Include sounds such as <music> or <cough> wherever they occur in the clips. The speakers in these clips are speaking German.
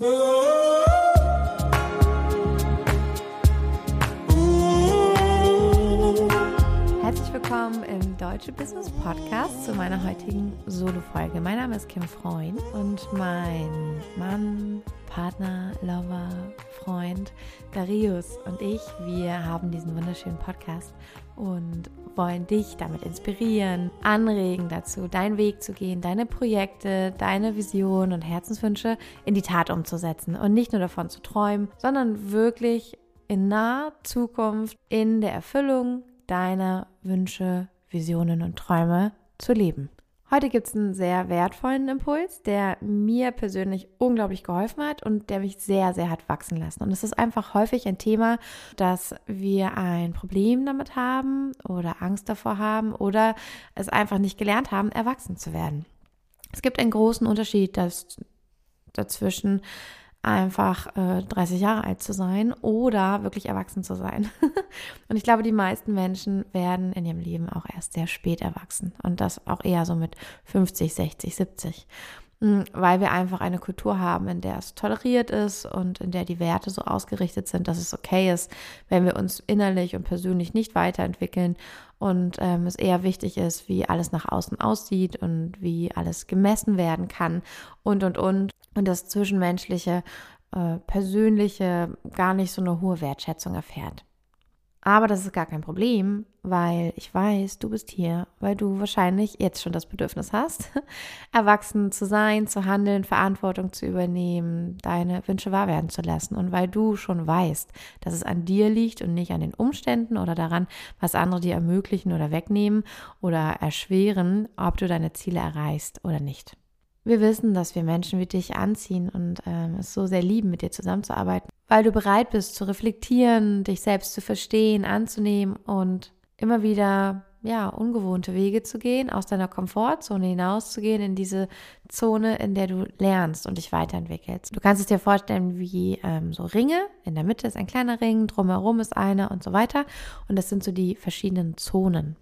Herzlich willkommen im Deutsche Business Podcast zu meiner heutigen Solo-Folge. Mein Name ist Kim Freund und mein Mann, Partner, Lover, Freund Darius und ich, wir haben diesen wunderschönen Podcast und wollen dich damit inspirieren, anregen dazu, deinen Weg zu gehen, deine Projekte, deine Visionen und Herzenswünsche in die Tat umzusetzen und nicht nur davon zu träumen, sondern wirklich in naher Zukunft in der Erfüllung deiner Wünsche, Visionen und Träume zu leben. Heute gibt es einen sehr wertvollen Impuls, der mir persönlich unglaublich geholfen hat und der mich sehr, sehr hat wachsen lassen. Und es ist einfach häufig ein Thema, dass wir ein Problem damit haben oder Angst davor haben oder es einfach nicht gelernt haben, erwachsen zu werden. Es gibt einen großen Unterschied dass, dazwischen, einfach äh, 30 Jahre alt zu sein oder wirklich erwachsen zu sein. <laughs> und ich glaube, die meisten Menschen werden in ihrem Leben auch erst sehr spät erwachsen und das auch eher so mit 50, 60, 70. Weil wir einfach eine Kultur haben, in der es toleriert ist und in der die Werte so ausgerichtet sind, dass es okay ist, wenn wir uns innerlich und persönlich nicht weiterentwickeln und ähm, es eher wichtig ist, wie alles nach außen aussieht und wie alles gemessen werden kann und und und und das Zwischenmenschliche, äh, Persönliche gar nicht so eine hohe Wertschätzung erfährt. Aber das ist gar kein Problem, weil ich weiß, du bist hier, weil du wahrscheinlich jetzt schon das Bedürfnis hast, <laughs> erwachsen zu sein, zu handeln, Verantwortung zu übernehmen, deine Wünsche wahr werden zu lassen und weil du schon weißt, dass es an dir liegt und nicht an den Umständen oder daran, was andere dir ermöglichen oder wegnehmen oder erschweren, ob du deine Ziele erreichst oder nicht. Wir wissen, dass wir Menschen wie dich anziehen und ähm, es so sehr lieben, mit dir zusammenzuarbeiten, weil du bereit bist zu reflektieren, dich selbst zu verstehen, anzunehmen und immer wieder ja, ungewohnte Wege zu gehen, aus deiner Komfortzone hinauszugehen in diese Zone, in der du lernst und dich weiterentwickelst. Du kannst es dir vorstellen wie ähm, so Ringe. In der Mitte ist ein kleiner Ring, drumherum ist einer und so weiter. Und das sind so die verschiedenen Zonen.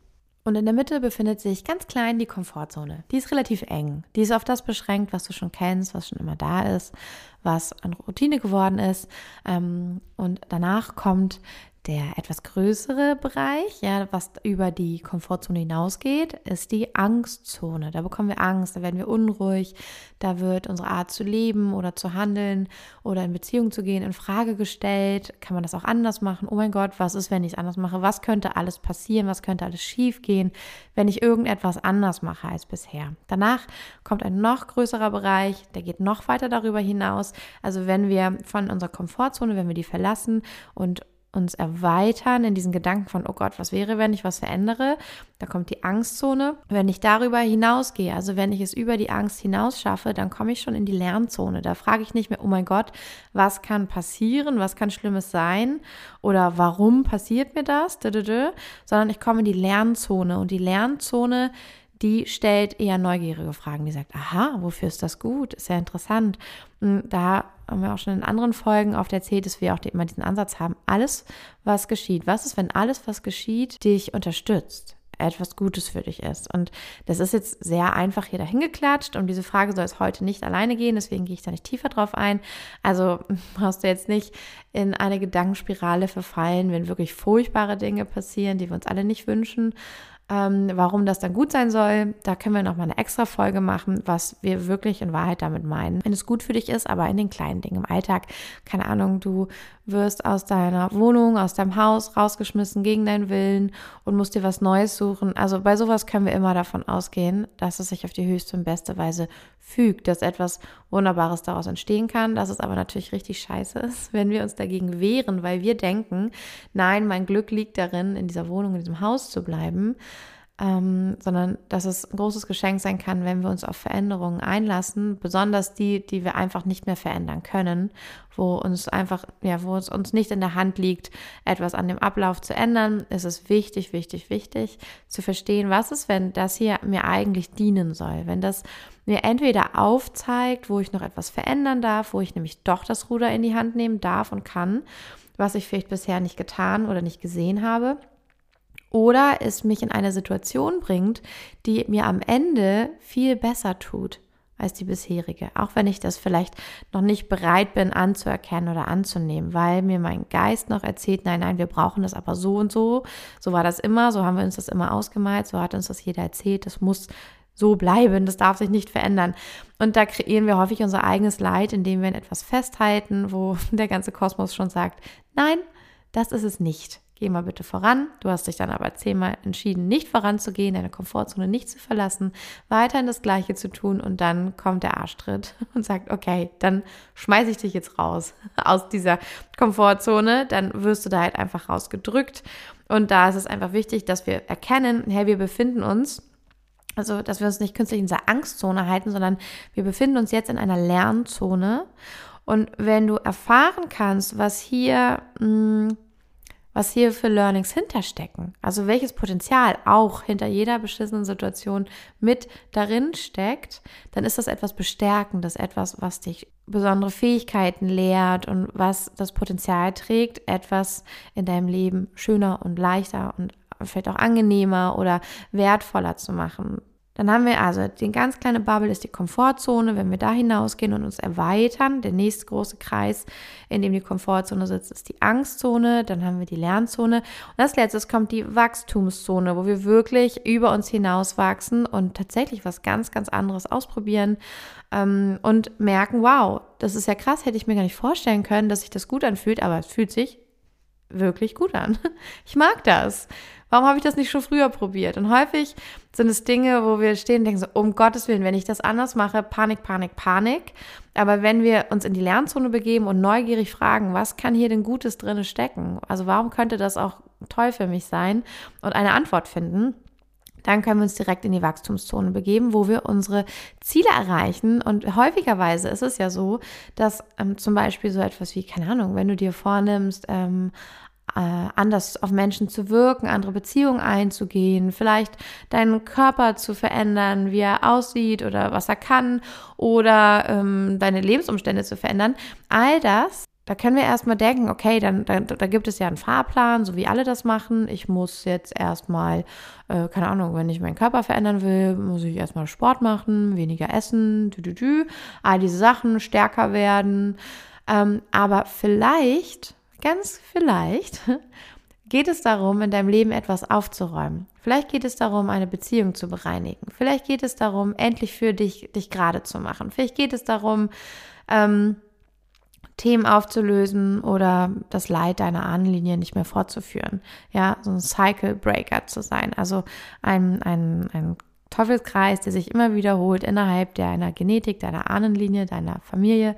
Und in der Mitte befindet sich ganz klein die Komfortzone. Die ist relativ eng. Die ist auf das beschränkt, was du schon kennst, was schon immer da ist, was an Routine geworden ist. Ähm, und danach kommt der etwas größere Bereich, ja, was über die Komfortzone hinausgeht, ist die Angstzone. Da bekommen wir Angst, da werden wir unruhig, da wird unsere Art zu leben oder zu handeln oder in Beziehung zu gehen in Frage gestellt. Kann man das auch anders machen? Oh mein Gott, was ist, wenn ich es anders mache? Was könnte alles passieren? Was könnte alles schiefgehen, wenn ich irgendetwas anders mache als bisher? Danach kommt ein noch größerer Bereich, der geht noch weiter darüber hinaus. Also wenn wir von unserer Komfortzone, wenn wir die verlassen und uns erweitern in diesen Gedanken von, oh Gott, was wäre, wenn ich was verändere? Da kommt die Angstzone. Wenn ich darüber hinausgehe, also wenn ich es über die Angst hinaus schaffe, dann komme ich schon in die Lernzone. Da frage ich nicht mehr, oh mein Gott, was kann passieren? Was kann Schlimmes sein? Oder warum passiert mir das? Sondern ich komme in die Lernzone und die Lernzone die stellt eher neugierige Fragen. Die sagt, aha, wofür ist das gut? Ist ja interessant. Und da haben wir auch schon in anderen Folgen oft erzählt, dass wir auch immer diesen Ansatz haben. Alles, was geschieht. Was ist, wenn alles, was geschieht, dich unterstützt? etwas Gutes für dich ist. Und das ist jetzt sehr einfach hier dahin geklatscht. Um diese Frage soll es heute nicht alleine gehen, deswegen gehe ich da nicht tiefer drauf ein. Also <laughs> brauchst du jetzt nicht in eine Gedankenspirale verfallen, wenn wirklich furchtbare Dinge passieren, die wir uns alle nicht wünschen. Ähm, warum das dann gut sein soll, da können wir nochmal eine extra Folge machen, was wir wirklich in Wahrheit damit meinen. Wenn es gut für dich ist, aber in den kleinen Dingen im Alltag, keine Ahnung, du wirst aus deiner Wohnung, aus deinem Haus rausgeschmissen gegen deinen Willen und musst dir was Neues suchen. Also bei sowas können wir immer davon ausgehen, dass es sich auf die höchste und beste Weise fügt, dass etwas Wunderbares daraus entstehen kann, dass es aber natürlich richtig scheiße ist, <laughs> wenn wir uns dagegen wehren, weil wir denken, nein, mein Glück liegt darin, in dieser Wohnung, in diesem Haus zu bleiben ähm, sondern dass es ein großes Geschenk sein kann, wenn wir uns auf Veränderungen einlassen, besonders die, die wir einfach nicht mehr verändern können, wo uns einfach, ja, wo es uns nicht in der Hand liegt, etwas an dem Ablauf zu ändern, ist es wichtig, wichtig, wichtig zu verstehen, was ist, wenn das hier mir eigentlich dienen soll, wenn das mir entweder aufzeigt, wo ich noch etwas verändern darf, wo ich nämlich doch das Ruder in die Hand nehmen darf und kann, was ich vielleicht bisher nicht getan oder nicht gesehen habe oder es mich in eine Situation bringt, die mir am Ende viel besser tut. als die bisherige, auch wenn ich das vielleicht noch nicht bereit bin anzuerkennen oder anzunehmen, weil mir mein Geist noch erzählt, nein, nein, wir brauchen das aber so und so, so war das immer, so haben wir uns das immer ausgemalt, so hat uns das jeder erzählt, das muss so bleiben, das darf sich nicht verändern. Und da kreieren wir häufig unser eigenes Leid, indem wir in etwas festhalten, wo <laughs> der ganze Kosmos schon sagt, nein, das ist es nicht geh mal bitte voran. Du hast dich dann aber zehnmal entschieden, nicht voranzugehen, deine Komfortzone nicht zu verlassen, weiterhin das Gleiche zu tun und dann kommt der Arschtritt <laughs> und sagt, okay, dann schmeiße ich dich jetzt raus <laughs> aus dieser Komfortzone, dann wirst du da halt einfach rausgedrückt und da ist es einfach wichtig, dass wir erkennen, hey, wir befinden uns also, dass wir uns nicht künstlich in dieser Angstzone halten, sondern wir befinden uns jetzt in einer Lernzone. Und wenn du erfahren kannst, was hier mh, hm, was hier für Learnings hinterstecken. Also welches Potenzial auch hinter jeder beschissenen Situation mit darin steckt, dann ist das etwas Bestärkendes, etwas, was dich besondere Fähigkeiten lehrt und was das Potenzial trägt, etwas in deinem Leben schöner und leichter und vielleicht auch angenehmer oder wertvoller zu machen. Dann haben wir also die ganz kleine Bubble ist die Komfortzone. Wenn wir da hinausgehen und uns erweitern, der nächste große Kreis, in dem die Komfortzone sitzt, ist die Angstzone. Dann haben wir die Lernzone. Und als letztes kommt die Wachstumszone, wo wir wirklich über uns hinaus wachsen und tatsächlich was ganz, ganz anderes ausprobieren ähm, und merken, wow, das ist ja krass, hätte ich mir gar nicht vorstellen können, dass sich das gut anfühlt, aber es fühlt sich wirklich gut an. <laughs> Ich mag das. Warum habe ich das nicht schon früher probiert? Und häufig sind es Dinge, wo wir stehen und denken so, um Gottes Willen, wenn ich das anders mache, Panik, Panik, Panik. Aber wenn wir uns in die Lernzone begeben und neugierig fragen, was kann hier denn Gutes drin stecken? Also warum könnte das auch toll für mich sein? Und eine Antwort finden, dann können wir uns direkt in die Wachstumszone begeben, wo wir unsere Ziele erreichen. Und häufigerweise ist es ja so, dass ähm, zum Beispiel so etwas wie, keine Ahnung, wenn du dir vornimmst, ähm, äh, anders auf Menschen zu wirken, andere Beziehungen einzugehen, vielleicht deinen Körper zu verändern, wie er aussieht oder was er kann oder ähm, deine Lebensumstände zu verändern. All das da können wir erstmal denken, okay, dann, dann da gibt es ja einen Fahrplan, so wie alle das machen. Ich muss jetzt erstmal, äh, keine Ahnung, wenn ich meinen Körper verändern will, muss ich erstmal Sport machen, weniger essen, dü, dü, dü, all diese Sachen, stärker werden. Ähm, aber vielleicht ganz vielleicht <laughs> geht es darum, in deinem Leben etwas aufzuräumen. Vielleicht geht es darum, eine Beziehung zu bereinigen. Vielleicht geht es darum, endlich für dich, dich gerade zu machen. Vielleicht geht es darum, ähm, Themen aufzulösen oder das Leid deiner Ahnenlinie nicht mehr fortzuführen. Ja, so ein Cycle Breaker zu sein. Also ein, ein, ein Teufelskreis, der sich immer wiederholt innerhalb deiner Genetik, deiner Ahnenlinie, deiner Familie,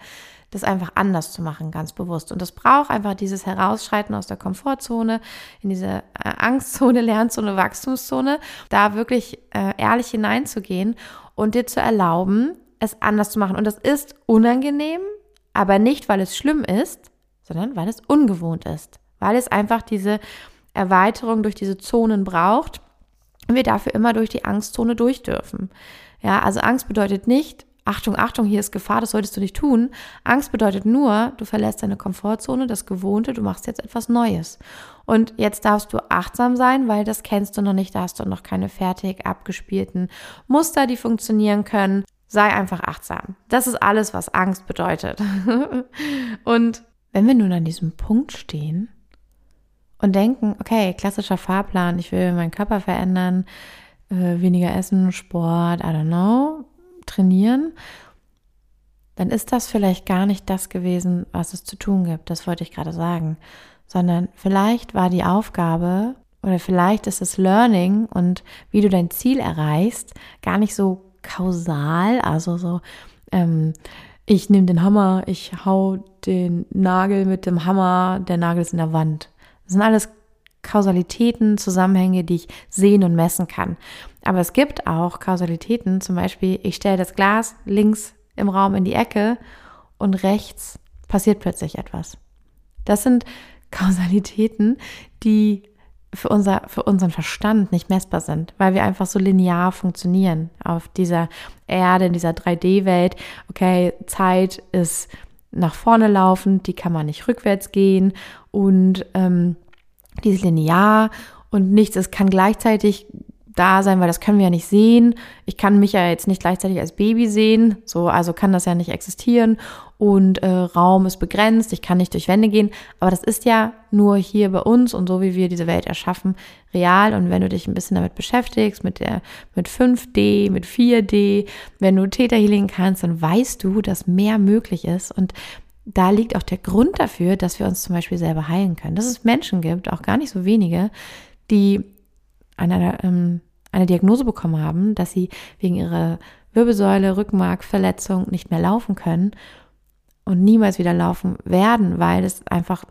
das einfach anders zu machen, ganz bewusst. Und das braucht einfach dieses Herausschreiten aus der Komfortzone, in diese äh, Angstzone, <laughs> Lernzone, Wachstumszone, da wirklich äh, ehrlich hineinzugehen und dir zu erlauben, es anders zu machen. Und das ist unangenehm, aber nicht, weil es schlimm ist, sondern weil es ungewohnt ist, weil es einfach diese Erweiterung durch diese Zonen braucht wir dafür immer durch die Angstzone durch dürfen. Ja, also Angst bedeutet nicht, Achtung, Achtung, hier ist Gefahr, das solltest du nicht tun. Angst bedeutet nur, du verlässt deine Komfortzone, das Gewohnte, du machst jetzt etwas Neues. Und jetzt darfst du achtsam sein, weil das kennst du noch nicht, da hast du noch keine fertig abgespielten Muster, die funktionieren können. Sei einfach achtsam. Das ist alles, was Angst bedeutet. <laughs> und wenn wir nun an diesem Punkt stehen und denken, okay, klassischer Fahrplan, ich will meinen Körper verändern, äh, weniger essen, Sport, I don't know, trainieren, dann ist das vielleicht gar nicht das gewesen, was es zu tun gibt. Das wollte ich gerade sagen. Sondern vielleicht war die Aufgabe oder vielleicht ist das Learning und wie du dein Ziel erreichst, gar nicht so kausal. Also so, ähm, ich nehme den Hammer, ich hau den Nagel mit dem Hammer, der Nagel ist in der Wand. Das sind alles Kausalitäten, Zusammenhänge, die ich sehen und messen kann. Aber es gibt auch Kausalitäten, zum Beispiel, ich stelle das Glas links im Raum in die Ecke und rechts passiert plötzlich etwas. Das sind <laughs> Kausalitäten, die für, unser, für unseren Verstand nicht messbar sind, weil wir einfach so linear funktionieren auf dieser Erde, in dieser 3D-Welt. Okay, Zeit ist nach vorne laufend, die kann man nicht rückwärts gehen und ähm, die ist linear und nichts, es kann gleichzeitig da sein, weil das können wir ja nicht sehen. Ich kann mich ja jetzt nicht gleichzeitig als Baby sehen, so also kann das ja nicht existieren. Und äh, Raum ist begrenzt, ich kann nicht durch Wände gehen, aber das ist ja nur hier bei uns und so wie wir diese Welt erschaffen, real. Und wenn du dich ein bisschen damit beschäftigst, mit der mit 5D, mit 4D, wenn du Täter Healing kannst, dann weißt du, dass mehr möglich ist. Und da liegt auch der Grund dafür, dass wir uns zum Beispiel selber heilen können. Dass es Menschen gibt, auch gar nicht so wenige, die eine, ähm, eine Diagnose bekommen haben, dass sie wegen ihrer Wirbelsäule, Rückenmarkverletzung nicht mehr laufen können und niemals wieder laufen werden, weil es einfach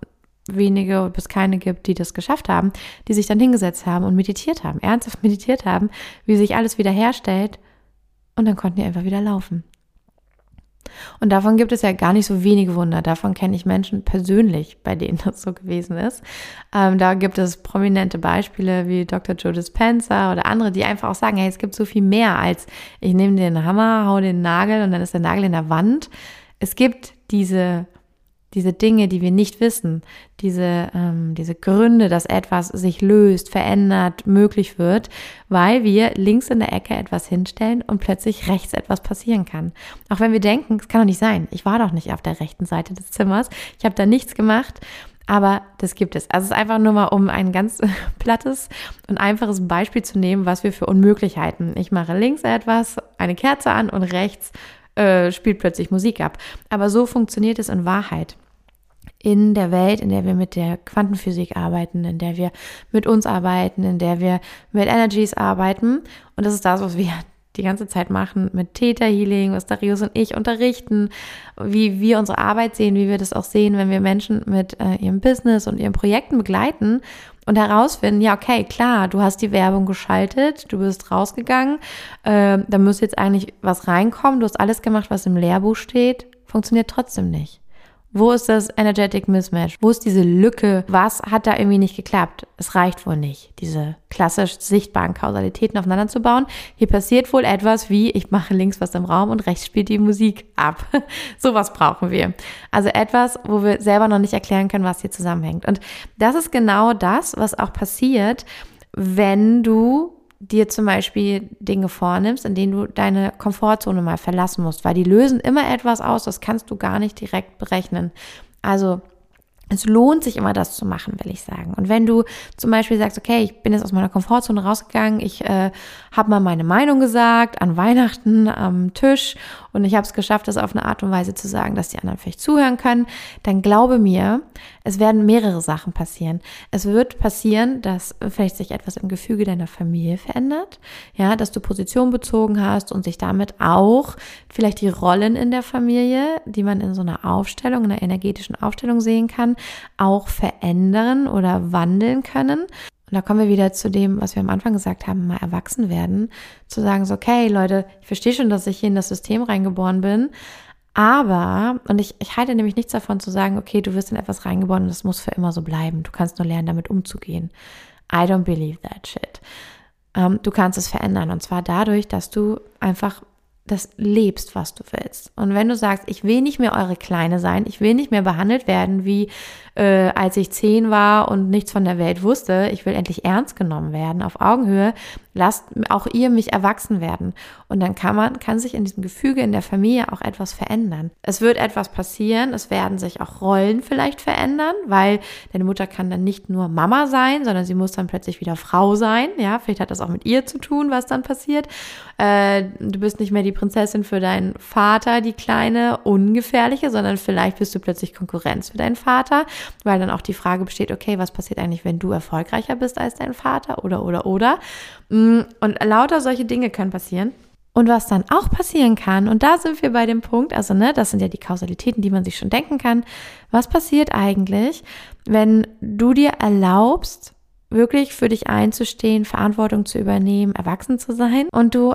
wenige bis keine gibt, die das geschafft haben, die sich dann hingesetzt haben und meditiert haben, ernsthaft <laughs> meditiert haben, wie sich alles wieder herstellt und dann konnten die einfach wieder laufen. Und davon gibt es ja gar nicht so wenige Wunder. Davon kenne ich Menschen persönlich, bei denen <laughs> das so gewesen ist. Ähm, da gibt es prominente Beispiele wie Dr. Joe Dispenza oder andere, die einfach auch sagen, hey, es gibt so viel mehr als ich nehme den Hammer, hau den Nagel und dann ist der Nagel in der Wand. Es gibt diese diese Dinge, die wir nicht wissen, diese, ähm, diese Gründe, dass etwas sich löst, verändert, möglich wird, weil wir links in der Ecke etwas hinstellen und plötzlich rechts etwas passieren kann. Auch wenn wir denken, es kann doch nicht sein, ich war doch nicht auf der rechten Seite des Zimmers, ich habe da nichts gemacht, aber das gibt es. Also es ist einfach nur mal, um ein ganz <laughs> plattes und einfaches Beispiel zu nehmen, was wir für Unmöglichkeiten. Ich mache links etwas, eine Kerze an und rechts äh, spielt plötzlich Musik ab. Aber so funktioniert es in Wahrheit. In der Welt, in der wir mit der Quantenphysik arbeiten, in der wir mit uns arbeiten, in der wir mit Energies arbeiten. Und das ist das, was wir die ganze Zeit machen mit Theta Healing, was Darius und ich unterrichten, wie wir unsere Arbeit sehen, wie wir das auch sehen, wenn wir Menschen mit äh, ihrem Business und ihren Projekten begleiten und herausfinden, ja, okay, klar, du hast die Werbung geschaltet, du bist rausgegangen, äh, da müsste jetzt eigentlich was reinkommen, du hast alles gemacht, was im Lehrbuch steht, funktioniert trotzdem nicht. Wo ist das Energetic Mismatch? Wo ist diese Lücke? Was hat da irgendwie nicht geklappt? Es reicht wohl nicht, diese klassisch sichtbaren Kausalitäten aufeinander zu bauen. Hier passiert wohl etwas wie, ich mache links was im Raum und rechts spielt die Musik ab. <laughs> Sowas brauchen wir. Also etwas, wo wir selber noch nicht erklären können, was hier zusammenhängt. Und das ist genau das, was auch passiert, wenn du dir zum Beispiel Dinge vornimmst, in denen du deine Komfortzone mal verlassen musst, weil die lösen immer etwas aus, das kannst du gar nicht direkt berechnen. Also es lohnt sich immer, das zu machen, will ich sagen. Und wenn du zum Beispiel sagst, okay, ich bin jetzt aus meiner Komfortzone rausgegangen, ich äh, habe mal meine Meinung gesagt an Weihnachten am Tisch und ich habe es geschafft, das auf eine Art und Weise zu sagen, dass die anderen vielleicht zuhören können, dann glaube mir, es werden mehrere Sachen passieren. Es wird passieren, dass vielleicht sich etwas im Gefüge deiner Familie verändert, ja, dass du Position bezogen hast und sich damit auch vielleicht die Rollen in der Familie, die man in so einer Aufstellung, in einer energetischen Aufstellung sehen kann, auch verändern oder wandeln können. Und da kommen wir wieder zu dem, was wir am Anfang gesagt haben, mal erwachsen werden, zu sagen so, okay, Leute, ich verstehe schon, dass ich hier in das System reingeboren bin, aber, und ich, ich halte nämlich nichts davon zu sagen, okay, du wirst in etwas reingeboren und das muss für immer so bleiben. Du kannst nur lernen, damit umzugehen. I don't believe that shit. Ähm, du kannst es verändern und zwar dadurch, dass du einfach das lebst, was du willst. Und wenn du sagst, ich will nicht mehr eure Kleine sein, ich will nicht mehr behandelt werden wie äh, als ich zehn war und nichts von der Welt wusste, ich will endlich ernst genommen werden, auf Augenhöhe, lasst auch ihr mich erwachsen werden. Und dann kann man, kann sich in diesem Gefüge in der Familie auch etwas verändern. Es wird etwas passieren, es werden sich auch Rollen vielleicht verändern, weil deine Mutter kann dann nicht nur Mama sein, sondern sie muss dann plötzlich wieder Frau sein. Ja, vielleicht hat das auch mit ihr zu tun, was dann passiert. Äh, du bist nicht mehr die Prinzessin für deinen Vater, die kleine, ungefährliche, sondern vielleicht bist du plötzlich Konkurrenz für deinen Vater, weil dann auch die Frage besteht, okay, was passiert eigentlich, wenn du erfolgreicher bist als dein Vater oder, oder, oder. Mm, und lauter solche Dinge können passieren. Und was dann auch passieren kann, und da sind wir bei dem Punkt, also ne, das sind ja die Kausalitäten, die man sich schon denken kann. Was passiert eigentlich, wenn du dir erlaubst, wirklich für dich einzustehen, Verantwortung zu übernehmen, erwachsen zu sein und du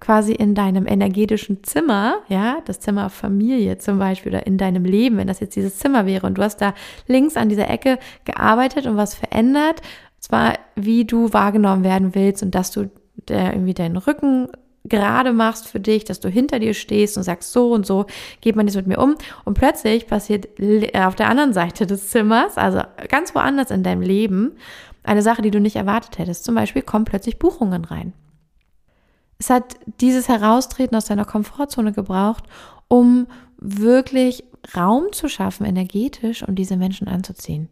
quasi in deinem energetischen Zimmer, ja, das Zimmer Familie zum Beispiel oder in deinem Leben, wenn das jetzt dieses Zimmer wäre und du hast da links an dieser Ecke gearbeitet und was verändert, zwar wie du wahrgenommen werden willst und dass du der irgendwie deinen Rücken gerade machst für dich, dass du hinter dir stehst und sagst, so und so geht man jetzt mit mir um. Und plötzlich passiert auf der anderen Seite des Zimmers, also ganz woanders in deinem Leben, eine Sache, die du nicht erwartet hättest. Zum Beispiel kommen plötzlich Buchungen rein. Es hat dieses Heraustreten aus deiner Komfortzone gebraucht, um wirklich Raum zu schaffen, energetisch, um diese Menschen anzuziehen.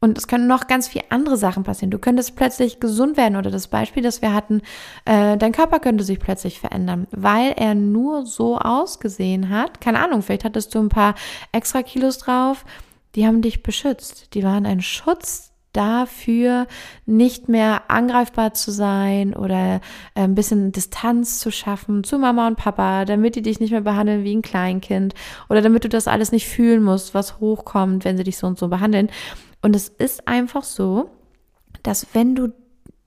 Und es können noch ganz viele andere Sachen passieren. Du könntest plötzlich gesund werden oder das Beispiel, das wir hatten, äh, dein Körper könnte sich plötzlich verändern, weil er nur so ausgesehen hat. Keine Ahnung, vielleicht hattest du ein paar extra Kilos drauf. Die haben dich beschützt. Die waren ein Schutz dafür, nicht mehr angreifbar zu sein oder äh, ein bisschen Distanz zu schaffen zu Mama und Papa, damit die dich nicht mehr behandeln wie ein Kleinkind oder damit du das alles nicht fühlen musst, was hochkommt, wenn sie dich so und so behandeln. Und es ist einfach so, dass wenn du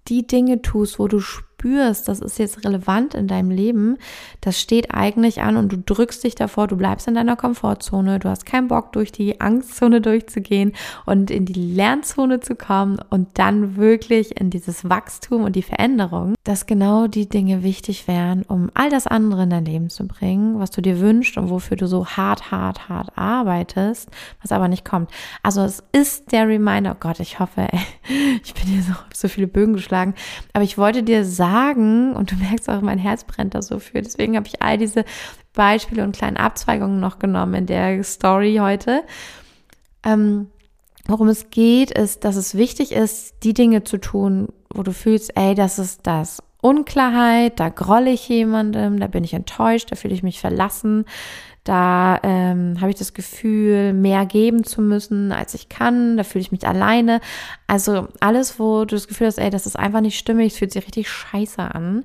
die Dinge tust, wo du spürst, das ist jetzt relevant in deinem Leben, das steht eigentlich an und du drückst dich davor, du bleibst in deiner Komfortzone, du hast keinen Bock durch die Angstzone <laughs> durchzugehen und in die Lernzone zu kommen und dann wirklich in dieses Wachstum und die Veränderung, dass genau die Dinge wichtig wären, um all das andere in dein Leben zu bringen, was du dir wünschst und wofür du so hart, hart, hart arbeitest, was aber nicht kommt. Also es ist der Reminder, oh Gott, ich hoffe, ey, <laughs> ich bin hier so, so viele Bögen geschlagen, aber ich wollte dir sagen, sagen, und du merkst auch, mein Herz brennt da so für. Deswegen habe ich all diese Beispiele und kleinen Abzweigungen noch genommen in der Story heute. Ähm, worum es geht, ist, dass es wichtig ist, die Dinge zu tun, wo du fühlst, ey, das ist das. Unklarheit, da grolle ich jemandem, da bin ich enttäuscht, da fühle ich mich verlassen, da ähm, habe ich das Gefühl, mehr geben zu müssen, als ich kann. Da fühle ich mich alleine. Also alles, wo du das Gefühl hast, ey, das ist einfach nicht stimmig, es fühlt sich richtig scheiße an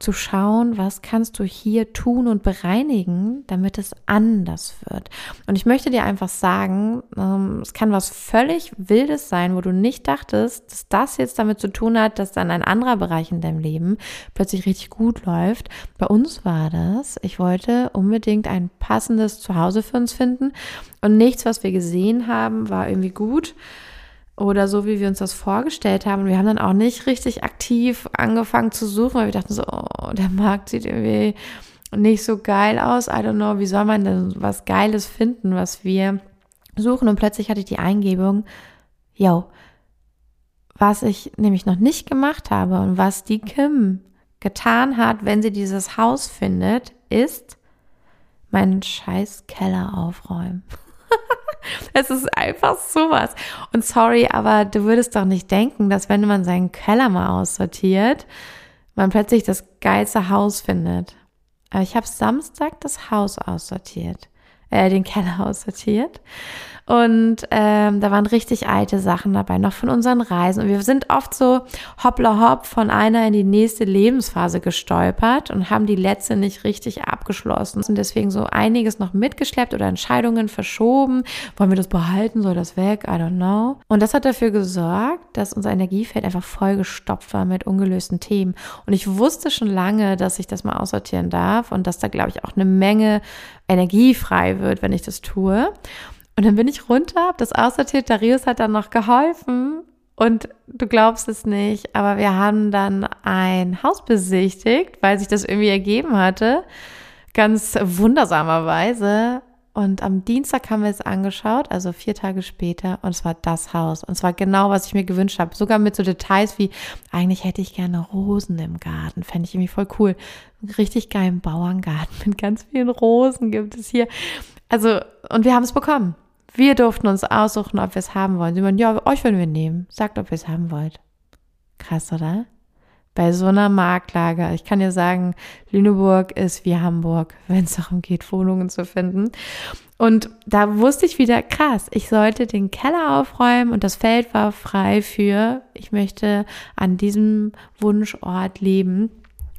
zu schauen, was kannst du hier tun und bereinigen, damit es anders wird. Und ich möchte dir einfach sagen, ähm, es kann was völlig Wildes sein, wo du nicht dachtest, dass das jetzt damit zu tun hat, dass dann ein anderer Bereich in deinem Leben plötzlich richtig gut läuft. Bei uns war das, ich wollte unbedingt ein passendes Zuhause für uns finden und nichts, was wir gesehen haben, war irgendwie gut oder so, wie wir uns das vorgestellt haben. Wir haben dann auch nicht richtig aktiv angefangen zu suchen, weil wir dachten so, oh, der Markt sieht irgendwie nicht so geil aus. I don't know, wie soll man denn was Geiles finden, was wir suchen? Und plötzlich hatte ich die Eingebung, yo, was ich nämlich noch nicht gemacht habe und was die Kim getan hat, wenn sie dieses Haus findet, ist meinen scheiß Keller aufräumen. <laughs> Es ist einfach sowas. Und sorry, aber du würdest doch nicht denken, dass wenn man seinen Keller mal aussortiert, man plötzlich das geilste Haus findet. Aber ich habe Samstag das Haus aussortiert, äh, den Keller aussortiert. Und ähm, da waren richtig alte Sachen dabei, noch von unseren Reisen. Und wir sind oft so hoppla hopp von einer in die nächste Lebensphase gestolpert und haben die letzte nicht richtig abgeschlossen. Und deswegen so einiges noch mitgeschleppt oder Entscheidungen verschoben. Wollen wir das behalten? Soll das weg? I don't know. Und das hat dafür gesorgt, dass unser Energiefeld einfach vollgestopft war mit ungelösten Themen. Und ich wusste schon lange, dass ich das mal aussortieren darf und dass da, glaube ich, auch eine Menge Energie frei wird, wenn ich das tue. Und dann bin ich runter, habe das aussortiert. Darius hat dann noch geholfen. Und du glaubst es nicht, aber wir haben dann ein Haus besichtigt, weil sich das irgendwie ergeben hatte. Ganz wundersamerweise. Und am Dienstag haben wir es angeschaut, also vier Tage später, und es war das Haus. Und es war genau, was ich mir gewünscht habe. Sogar mit so Details wie, eigentlich hätte ich gerne Rosen im Garten. Fände ich irgendwie voll cool. Einen richtig geilen Bauerngarten mit ganz vielen Rosen gibt es hier. Also, und wir haben es bekommen. Wir durften uns aussuchen, ob wir es haben wollen. Sie meinen, ja, euch wollen wir nehmen. Sagt, ob ihr es haben wollt. Krass, oder? Bei so einer Marktlage. Ich kann dir sagen, Lüneburg ist wie Hamburg, <laughs> wenn es darum geht, Wohnungen zu finden. Und da wusste ich wieder, krass, ich sollte den Keller aufräumen und das Feld war frei für, ich möchte an diesem Wunschort leben.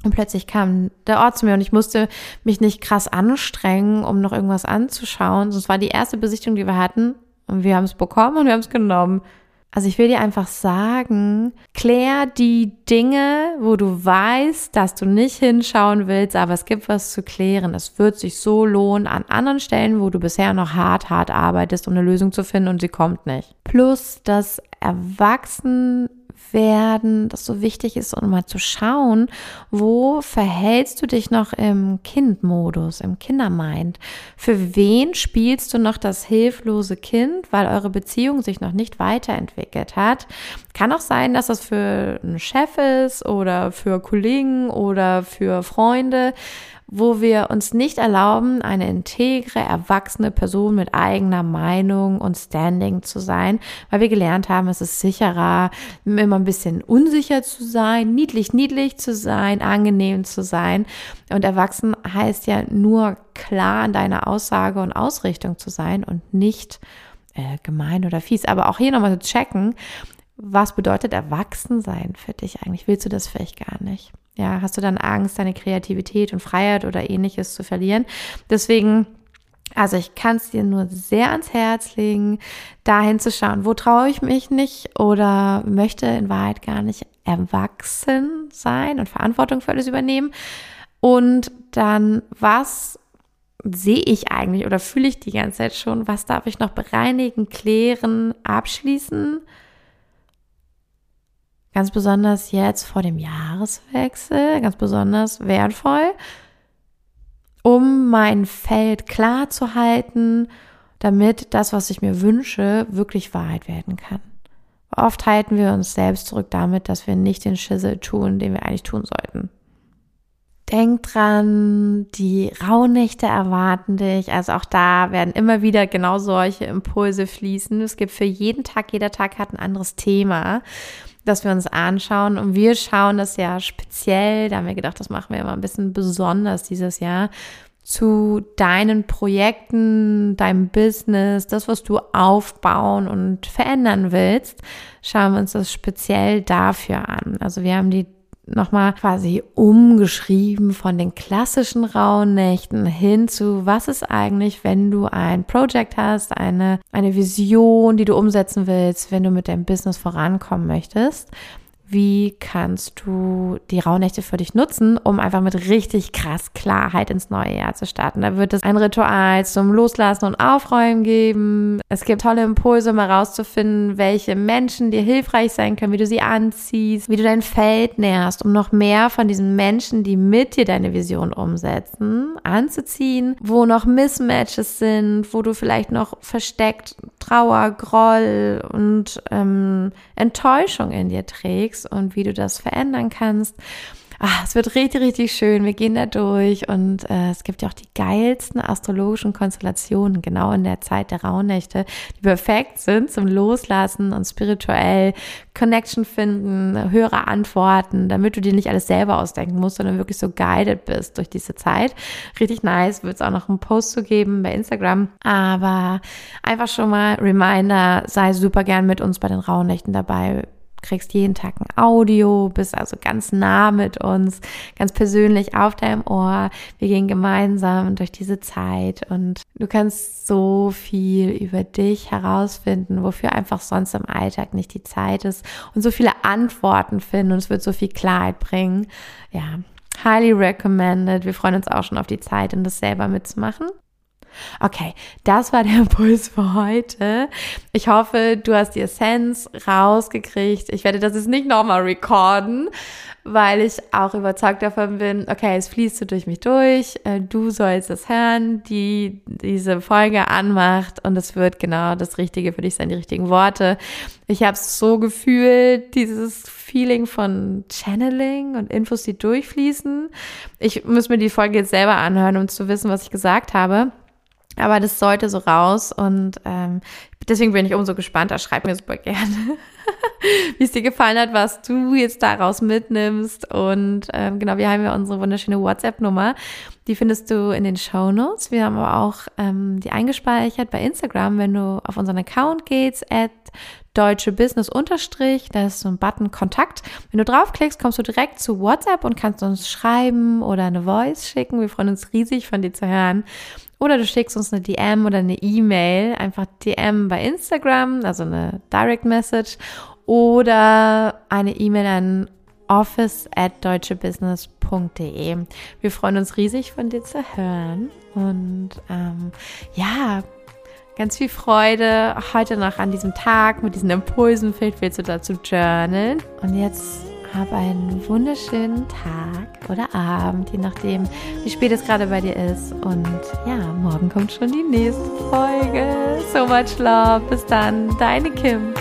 Und plötzlich kam der Ort zu mir und ich musste mich nicht krass anstrengen, um noch irgendwas anzuschauen. Es war die erste Besichtigung, die wir hatten. Und wir haben es bekommen und wir haben es genommen. Also ich will dir einfach sagen, klär die Dinge, wo du weißt, dass du nicht hinschauen willst, aber es gibt was zu klären. Es wird sich so lohnen an anderen Stellen, wo du bisher noch hart, hart arbeitest, um eine Lösung zu finden und sie kommt nicht. Plus das Erwachsen werden, das so wichtig ist, um mal zu schauen, wo verhältst du dich noch im Kindmodus, im Kindermind? Für wen spielst du noch das hilflose Kind, weil eure Beziehung sich noch nicht weiterentwickelt hat? Kann auch sein, dass das für einen Chef ist oder für Kollegen oder für Freunde wo wir uns nicht erlauben, eine integre, erwachsene Person mit eigener Meinung und Standing zu sein, weil wir gelernt haben, es ist sicherer, immer ein bisschen unsicher zu sein, niedlich, niedlich zu sein, angenehm zu sein. Und erwachsen heißt ja nur klar in deiner Aussage und Ausrichtung zu sein und nicht äh, gemein oder fies. Aber auch hier nochmal zu checken, was bedeutet Erwachsensein für dich eigentlich? Willst du das vielleicht gar nicht? Ja, hast du dann Angst, deine Kreativität und Freiheit oder ähnliches zu verlieren? Deswegen also ich kann es dir nur sehr ans Herz legen, da hinzuschauen, wo traue ich mich nicht oder möchte in Wahrheit gar nicht erwachsen sein und Verantwortung für alles übernehmen. Und dann, was sehe ich eigentlich oder fühle ich die ganze Zeit schon? Was darf ich noch bereinigen, klären, abschließen? Ganz besonders jetzt vor dem Jahreswechsel, ganz besonders wertvoll, um mein Feld klar zu halten, damit das, was ich mir wünsche, wirklich Wahrheit werden kann. Oft halten wir uns selbst zurück damit, dass wir nicht den Schissel tun, den wir eigentlich tun sollten. Denk dran, die Rauhnächte erwarten dich. Also auch da werden immer wieder genau solche Impulse fließen. Es gibt für jeden Tag, jeder Tag hat ein anderes Thema dass wir uns anschauen. Und wir schauen das ja speziell, da haben wir gedacht, das machen wir immer ein bisschen besonders dieses Jahr, zu deinen Projekten, deinem Business, das, was du aufbauen und verändern willst, schauen wir uns das speziell dafür an. Also wir haben die nochmal quasi umgeschrieben von den klassischen Rauhnächten hin zu, was ist eigentlich, wenn du ein Projekt hast, eine, eine Vision, die du umsetzen willst, wenn du mit deinem Business vorankommen möchtest wie kannst du die Rauhnächte für dich nutzen, um einfach mit richtig krass Klarheit ins neue Jahr zu starten. Da wird es ein Ritual zum Loslassen und Aufräumen geben. Es gibt tolle Impulse, um herauszufinden, welche Menschen dir hilfreich sein können, wie du sie anziehst, wie du dein Feld nährst, um noch mehr von diesen Menschen, die mit dir deine Vision umsetzen, anzuziehen, wo noch Mismatches sind, wo du vielleicht noch versteckt Trauer, Groll und ähm, Enttäuschung in dir trägst und wie du das verändern kannst. Ah, es wird richtig, richtig schön. Wir gehen da durch und äh, es gibt ja auch die geilsten astrologischen Konstellationen genau in der Zeit der Rauhnächte, die perfekt sind zum Loslassen und spirituell Connection finden, höhere Antworten, damit du dir nicht alles selber ausdenken musst, sondern wirklich so guided bist durch diese Zeit. Richtig nice. Wird es auch noch einen Post zu geben bei Instagram. Aber einfach schon mal Reminder, sei super gern mit uns bei den Rauhnächten dabei kriegst jeden Tag ein Audio, bist also ganz nah mit uns, ganz persönlich auf deinem Ohr. Wir gehen gemeinsam durch diese Zeit und du kannst so viel über dich herausfinden, wofür einfach sonst im Alltag nicht die Zeit ist und so viele Antworten finden und es wird so viel Klarheit bringen. Ja, highly recommended. Wir freuen uns auch schon auf die Zeit, um das selber mitzumachen. Okay, das war der <laughs> Impuls für heute. Ich hoffe, du hast die Essenz rausgekriegt. Ich werde das jetzt nicht nochmal recorden, weil ich auch überzeugt davon bin, okay, es fließt so durch mich durch. Äh, du sollst es hören, die diese Folge anmacht und es wird genau das Richtige für dich sein, die richtigen Worte. Ich habe so gefühlt, dieses Feeling von Channeling und Infos, die durchfließen. Ich muss mir die Folge jetzt selber anhören, um zu wissen, was ich gesagt habe. Aber das sollte so raus und ähm, deswegen bin ich umso gespannter. Schreib mir super gerne, <laughs> wie es dir gefallen hat, was du jetzt daraus mitnimmst. Und ähm, genau, wir haben ja unsere wunderschöne WhatsApp-Nummer. Die findest du in den Show Notes. Wir haben aber auch ähm, die eingespeichert bei Instagram, wenn du auf unseren Account gehst, at deutsche Business unterstrich, da ist so ein Button Kontakt. Wenn du draufklickst, kommst du direkt zu WhatsApp und kannst uns schreiben oder eine Voice schicken. Wir freuen uns riesig von dir zu hören. Oder du schickst uns eine DM oder eine E-Mail, einfach DM bei Instagram, also eine Direct Message oder eine E-Mail an office at deutschebusiness.de. Wir freuen uns riesig von dir zu hören und ähm, ja, ganz viel Freude heute noch an diesem Tag mit diesen Impulsen. Vielleicht willst du dazu journalen. Und jetzt hab einen wunderschönen Tag oder Abend, je nachdem, wie spät es gerade bei dir ist. Und ja, morgen kommt schon die nächste Folge. So much love. Bis dann, deine Kim.